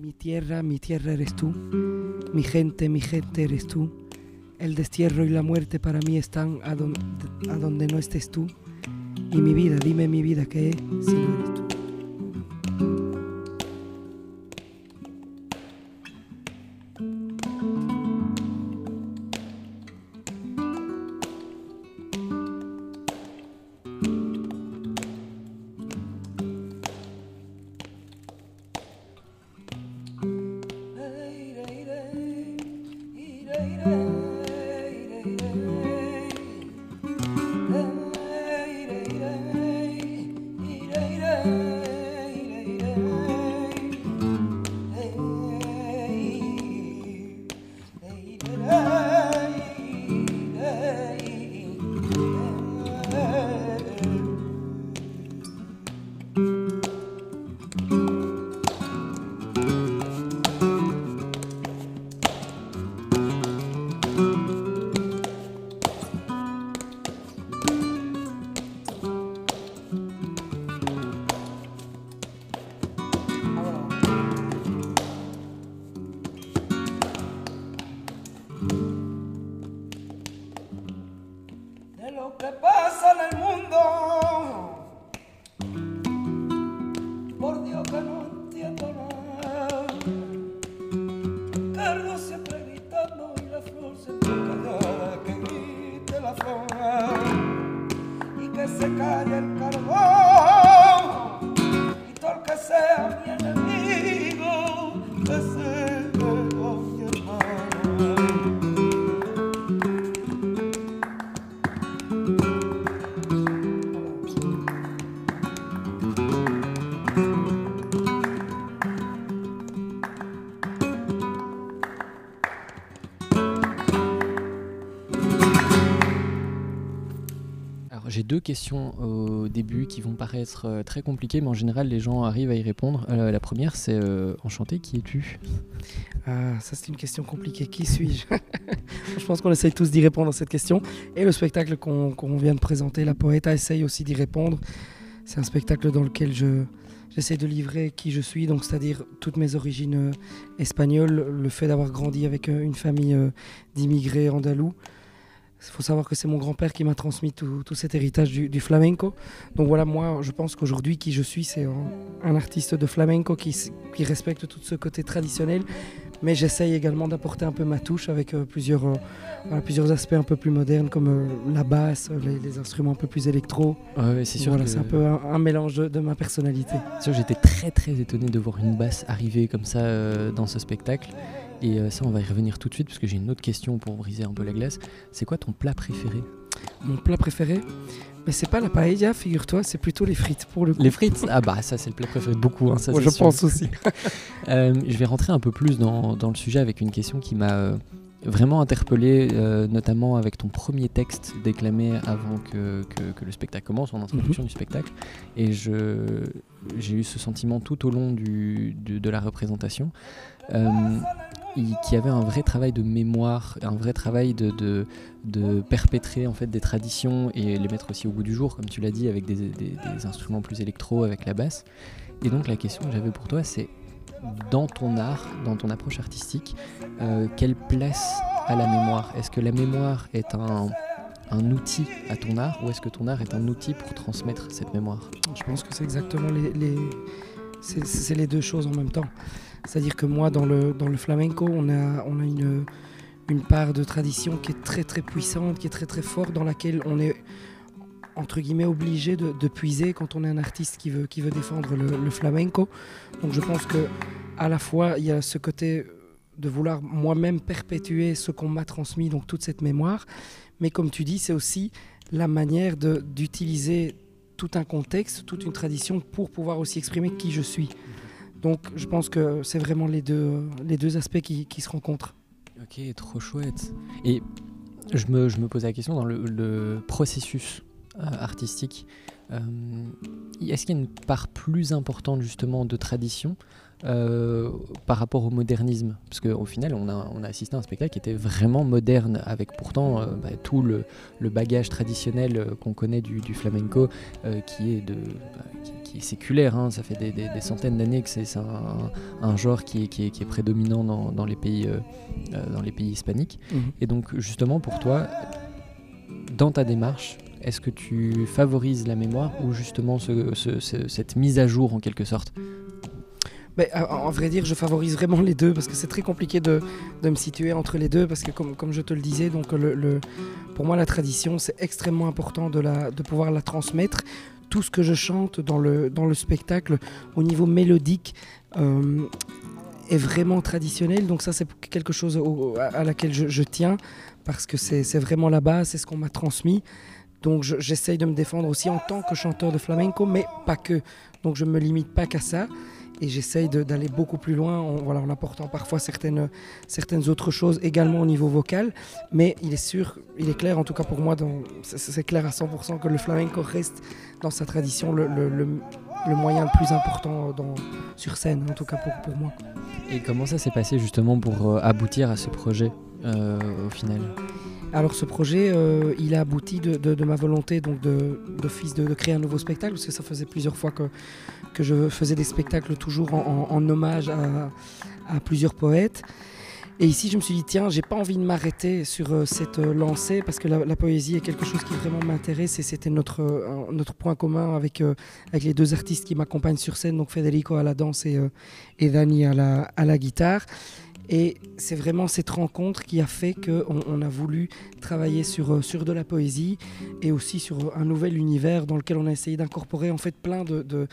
Mi tierra, mi tierra eres tú. Mi gente, mi gente eres tú. El destierro y la muerte para mí están a donde, no estés tú. Y mi vida, dime mi vida, ¿qué es si no eres tú? Y que se calle el carbón. Y todo el que sea j'ai deux questions au début qui vont paraître euh, très compliquées, mais en général les gens arrivent à y répondre. Euh, la première c'est euh, enchanté, qui es-tu? Ah, ça c'est une question compliquée. Qui suis-je? Je pense qu'on essaye tous d'y répondre à cette question. Et le spectacle qu'on vient de présenter, La Poeta, essaye aussi d'y répondre. C'est un spectacle dans lequel je j'essaie de livrer qui je suis, donc c'est-à-dire toutes mes origines espagnoles, le fait d'avoir grandi avec une famille d'immigrés andalous. Il faut savoir que c'est mon grand-père qui m'a transmis tout, tout cet héritage du, du flamenco. Donc voilà, moi, je pense qu'aujourd'hui, qui je suis, c'est un, un artiste de flamenco qui, respecte tout ce côté traditionnel, mais j'essaye également d'apporter un peu ma touche avec euh, plusieurs, euh, voilà, plusieurs aspects un peu plus modernes comme euh, la basse, euh, les, les instruments un peu plus électro. Ouais, c'est sûr Voilà, que- c'est un peu un, un mélange de, de ma personnalité. J'étais très très étonné de voir une basse arriver comme ça euh, dans ce spectacle. Et euh, ça, on va y revenir tout de suite parce que j'ai une autre question pour briser un peu la glace. C'est quoi ton plat préféré? Mon plat préféré, mais c'est pas la paella, figure-toi, c'est plutôt les frites pour le coup. Les frites? Ah bah ça c'est le plat préféré de beaucoup, hein, ça, Moi, je sûr. pense aussi. Euh, je vais rentrer un peu plus dans, dans le sujet avec une question qui m'a euh, vraiment interpellé, euh, notamment avec ton premier texte déclamé avant que, que- que le spectacle commence, en introduction du spectacle. Et j'ai eu ce sentiment tout au long du- du- de la représentation, qui avait un vrai travail de mémoire, un vrai travail de, de, perpétrer en fait des traditions et les mettre aussi au goût du jour, comme tu l'as dit, avec des, instruments plus électro, avec la basse. Et donc la question que j'avais pour toi, c'est dans ton art, dans ton approche artistique, euh, quelle place a la mémoire? Est-ce que la mémoire est un, outil à ton art ou est-ce que ton art est un outil pour transmettre cette mémoire? Je pense que c'est exactement les, c'est les deux choses en même temps. C'est-à-dire que moi, dans le, dans le flamenco, on a, on a une, une part de tradition qui est très très puissante, qui est très très forte, dans laquelle on est entre guillemets obligé de, puiser quand on est un artiste qui veut, qui veut défendre le, flamenco. Donc je pense que à la fois il y a ce côté de vouloir moi-même perpétuer ce qu'on m'a transmis, donc toute cette mémoire, mais comme tu dis, c'est aussi la manière d'utiliser tout un contexte, toute une tradition pour pouvoir aussi exprimer qui je suis. Donc je pense que c'est vraiment les deux, les deux aspects qui, qui se rencontrent. Ok, trop chouette. Et je me, je me pose la question dans le, processus euh, artistique. euh, Est-ce qu'il y a une part plus importante justement de tradition euh, par rapport au modernisme Parce qu'au final, on a, on a assisté à un spectacle qui était vraiment moderne, avec pourtant euh, bah, tout le, le bagage traditionnel euh, qu'on connaît du, du flamenco, qui est de... bah, qui- qui est séculaire, hein. ça fait des, des- des centaines d'années que c'est un, un genre qui est, qui est- qui est prédominant dans, dans les pays, dans les pays hispaniques. Mhm. Et donc justement pour toi, dans ta démarche, est-ce que tu favorises la mémoire ou justement ce- ce- ce- cette mise à jour en quelque sorte? À- en vrai dire, je favorise vraiment les deux parce que c'est très compliqué de, de me situer entre les deux parce que comme, comme je te le disais, donc le, le- pour moi la tradition c'est extrêmement important de, la, de pouvoir la transmettre. Tout ce que je chante dans le, dans le spectacle au niveau mélodique euh, est vraiment traditionnel. Donc ça c'est quelque chose à, laquelle je, tiens parce que c'est vraiment la base, c'est ce qu'on m'a transmis. Donc je- j'essaye de me défendre aussi en tant que chanteur de flamenco, mais pas que. Donc je ne me limite pas qu'à ça et j'essaye d'aller beaucoup plus loin en, apportant parfois certaines, autres choses également au niveau vocal. Mais il est sûr, il est clair en tout cas pour moi, c'est clair à 100% que le flamenco reste dans sa tradition le moyen le plus important dans, sur scène, en tout cas pour, pour moi. Et comment ça s'est passé justement pour euh, aboutir à ce projet euh, au final? Alors ce projet, euh, il a abouti de, de- de ma volonté donc d'office de, de créer un nouveau spectacle, parce que ça faisait plusieurs fois que, que je faisais des spectacles toujours en, en- en hommage à, à plusieurs poètes. Et ici, je me suis dit, tiens, j'ai pas envie de m'arrêter sur euh, cette euh, lancée, parce que la, poésie est quelque chose qui vraiment m'intéresse, et c'était notre, euh, notre point commun avec, avec les deux artistes qui m'accompagnent sur scène, donc Federico à la danse et, et Dani à la, à la guitare. Et c'est vraiment cette rencontre qui a fait qu'on on a voulu travailler sur, sur de la poésie et aussi sur un nouvel univers dans lequel on a essayé d'incorporer en fait plein de-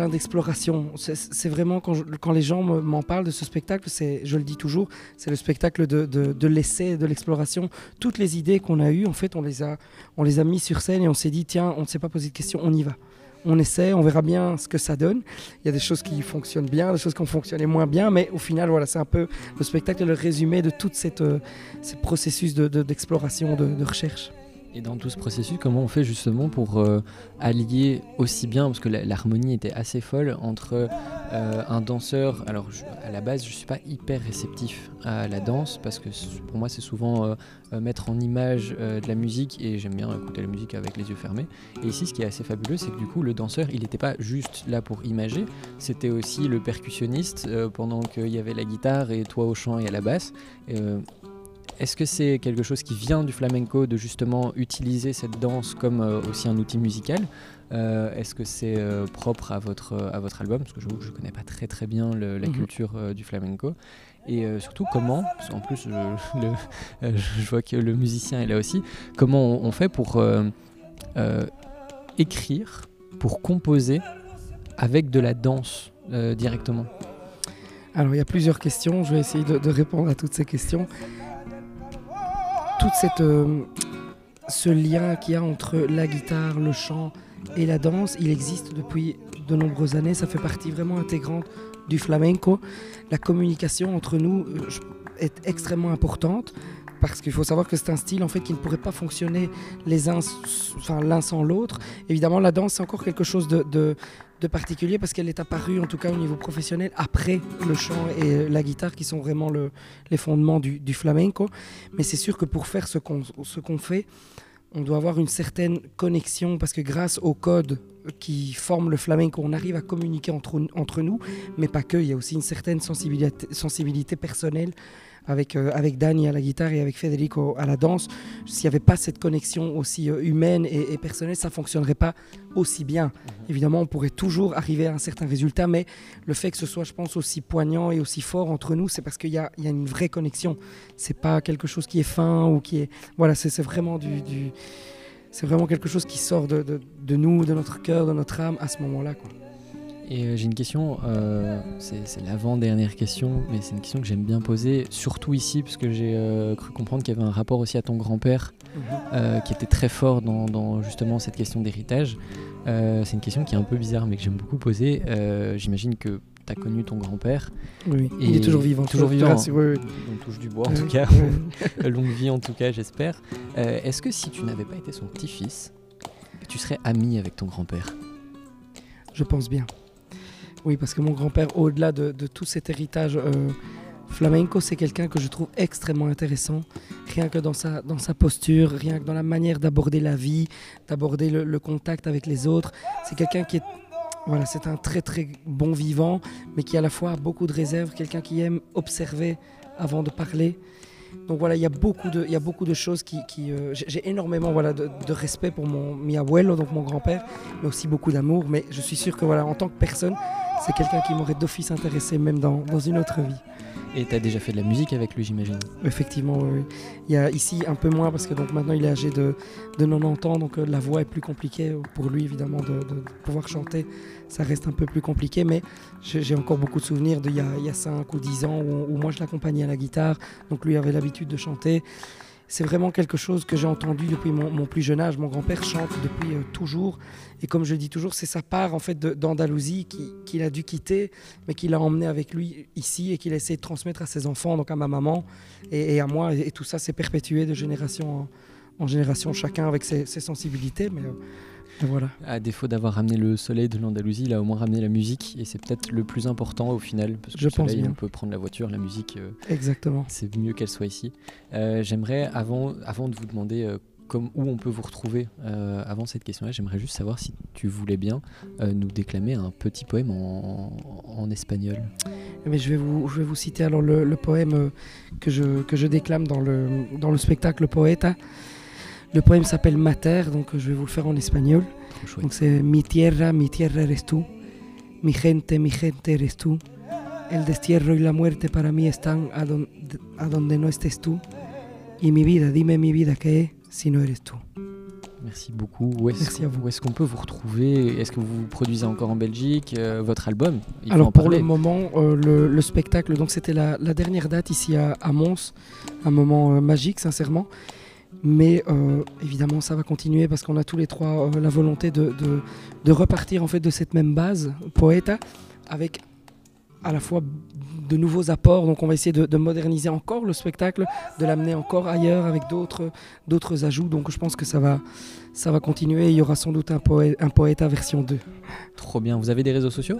plein d'explorations. C'est- vraiment quand, les gens me- m'en parlent de ce spectacle, c'est, je le dis toujours, c'est le spectacle de, l'essai, de l'exploration. Toutes les idées qu'on a eues, en fait, on les a, on les a mis sur scène et on s'est dit tiens, on ne s'est pas posé de questions, on y va. On essaie, on verra bien ce que ça donne. Il y a des choses qui fonctionnent bien, des choses qui ont fonctionné moins bien, mais au final, voilà, c'est un peu le spectacle, le résumé de tout euh, ce processus de- de- d'exploration, de, de recherche. Et dans tout ce processus, comment on fait justement pour euh, allier aussi bien, parce que l'harmonie était assez folle entre euh, un danseur, alors à la base je suis pas hyper réceptif à la danse, parce que pour moi c'est souvent euh, mettre en image de la musique, et j'aime bien écouter la musique avec les yeux fermés. Et ici ce qui est assez fabuleux, c'est que du coup le danseur, il n'était pas juste là pour imager, c'était aussi le percussionniste, pendant qu'il y avait la guitare et toi au chant et à la basse. Est-ce que c'est quelque chose qui vient du flamenco de justement utiliser cette danse comme euh, aussi un outil musical Euh, Est-ce que c'est euh, propre à votre, à votre album? Parce que je ne connais pas très très bien le- la Mhm. culture du flamenco. Et surtout comment, parce qu'en plus je, le- je vois que le musicien est là aussi, comment on, on fait pour écrire, pour composer avec de la danse directement? Alors, il y a plusieurs questions. Je vais essayer de, de répondre à toutes ces questions. Tout cette, euh, ce lien qu'il y a entre la guitare, le chant et la danse, il existe depuis de nombreuses années. Ça fait partie vraiment intégrante du flamenco. La communication entre nous euh, est extrêmement importante parce qu'il faut savoir que c'est un style en fait qui ne pourrait pas fonctionner les uns, enfin l'un sans l'autre. Évidemment, la danse c'est encore quelque chose de, particulier parce qu'elle est apparue en tout cas au niveau professionnel après le chant et la guitare qui sont vraiment le- les fondements du, flamenco. Mais c'est sûr que pour faire ce qu'on fait, on doit avoir une certaine connexion parce que grâce au code qui forme le flamenco, on arrive à communiquer entre, nous, mais pas que. Il y a aussi une certaine sensibilité personnelle avec, euh, avec Dani à la guitare et avec Federico à la danse. S'il n'y avait pas cette connexion aussi euh, humaine et, et personnelle, ça ne fonctionnerait pas aussi bien. Évidemment, on pourrait toujours arriver à un certain résultat, mais le fait que ce soit, je pense, aussi poignant et aussi fort entre nous, c'est parce qu'il y a, il y a une vraie connexion. C'est pas quelque chose qui est fin ou qui est. Voilà, c'est c'est vraiment du. du- c'est vraiment quelque chose qui sort de, de- de nous, de notre cœur, de notre âme à ce moment-là. Et euh, j'ai une question, euh, c'est l'avant-dernière question, mais c'est une question que j'aime bien poser, surtout ici, parce que j'ai euh, cru comprendre qu'il y avait un rapport aussi à ton grand-père euh, qui était très fort dans, dans justement cette question d'héritage. Euh, c'est une question qui est un peu bizarre, mais que j'aime beaucoup poser. Euh, J'imagine que tu as connu ton grand-père, Oui, oui. Il est toujours vivant. toujours te vivant. oui, oui. on touche du bois en Oui, tout cas, longue vie en tout cas, j'espère. Euh, Est-ce que si tu n'avais pas été son petit-fils, tu serais ami avec ton grand-père? Je pense bien. Oui, parce que mon grand-père, au-delà de, tout cet héritage euh, flamenco, c'est quelqu'un que je trouve extrêmement intéressant. Rien que dans sa, posture, rien que dans la manière d'aborder la vie, d'aborder le, contact avec les autres. C'est quelqu'un qui est voilà, c'est un très très bon vivant, mais qui à la fois a beaucoup de réserve, quelqu'un qui aime observer avant de parler. Donc voilà, il y a beaucoup de, il y a beaucoup de choses qui, euh, j'ai énormément voilà de, respect pour mon mi donc mon grand-père, mais aussi beaucoup d'amour. Mais je suis sûr que voilà, en tant que personne, c'est quelqu'un qui m'aurait d'office intéressé même dans, dans une autre vie. Et tu as déjà fait de la musique avec lui, j'imagine. Effectivement, oui. Il y a ici un peu moins parce que donc maintenant il est âgé de, de 90 ans, donc euh, la voix est plus compliquée pour lui évidemment de, de pouvoir chanter. Ça reste un peu plus compliqué, mais j'ai encore beaucoup de souvenirs d'il y y a 5 ou 10 ans où, où moi je l'accompagnais à la guitare, donc lui avait l'habitude de chanter. C'est vraiment quelque chose que j'ai entendu depuis mon, mon plus jeune âge. Mon grand-père chante depuis euh, toujours. Et comme je dis toujours, c'est sa part en fait d'Andalousie qui- qu'il a dû quitter, mais qu'il a emmené avec lui ici et qu'il a essayé de transmettre à ses enfants, donc à ma maman et, à moi. Et, tout ça s'est perpétué de génération en, génération, chacun avec ses, sensibilités. Mais, euh, voilà. À défaut d'avoir ramené le soleil de l'Andalousie, il a au moins ramené la musique. Et c'est peut-être le plus important au final. Parce que Je le pense soleil, bien. on peut prendre la voiture, la musique, euh, Exactement. c'est mieux qu'elle soit ici. Euh, j'aimerais, avant, avant de vous demander euh, comme, où on peut vous retrouver, avant cette question-là, j'aimerais juste savoir si tu voulais bien nous déclamer un petit poème en, en espagnol. Mais je, vais vous, je vais vous citer alors le, le poème que je, que je déclame dans le, dans le spectacle Poeta. Le poème s'appelle Mater, donc euh, je vais vous le faire en espagnol. Chouette. Donc c'est Mi tierra, mi tierra eres tú. Mi gente, mi gente eres tú. El destierro y la muerte para mí están a donde, a donde no estés tú. Y mi vida, dime mi vida qué es si no eres tú? Merci beaucoup. Où est-ce Merci à vous. où est-ce qu'on peut vous retrouver? Est-ce que vous produisez encore en Belgique? Euh, votre album Il Alors pour le moment, euh, le, le spectacle, donc c'était la, la dernière date ici à, à Mons, un moment euh, magique sincèrement. Mais euh, évidemment, ça va continuer parce qu'on a tous les trois euh, la volonté de, de- de repartir en fait de cette même base, Poeta, avec à la fois de nouveaux apports. Donc on va essayer de, de moderniser encore le spectacle, de l'amener encore ailleurs avec d'autres d'autres ajouts. Donc je pense que ça va, ça va continuer. Il y aura sans doute un, poè- un Poeta version 2. Trop bien. Vous avez des réseaux sociaux?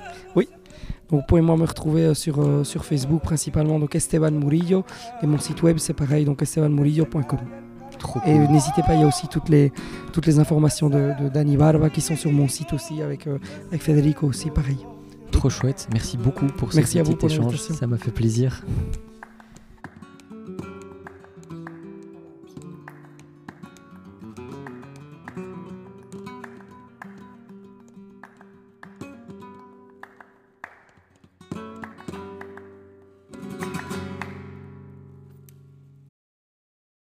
Donc vous pouvez moi me retrouver euh, sur, euh, sur Facebook principalement, donc Esteban Murillo, et mon site web c'est pareil, donc estebanmurillo.com. Trop Et cool. n'hésitez pas, il y a aussi toutes les, toutes les informations de, de Dani Barba qui sont sur mon site aussi, avec, euh, avec Federico aussi, pareil. Trop chouette. Merci beaucoup pour Merci ce à vous petit pour échange. Ça m'a fait plaisir.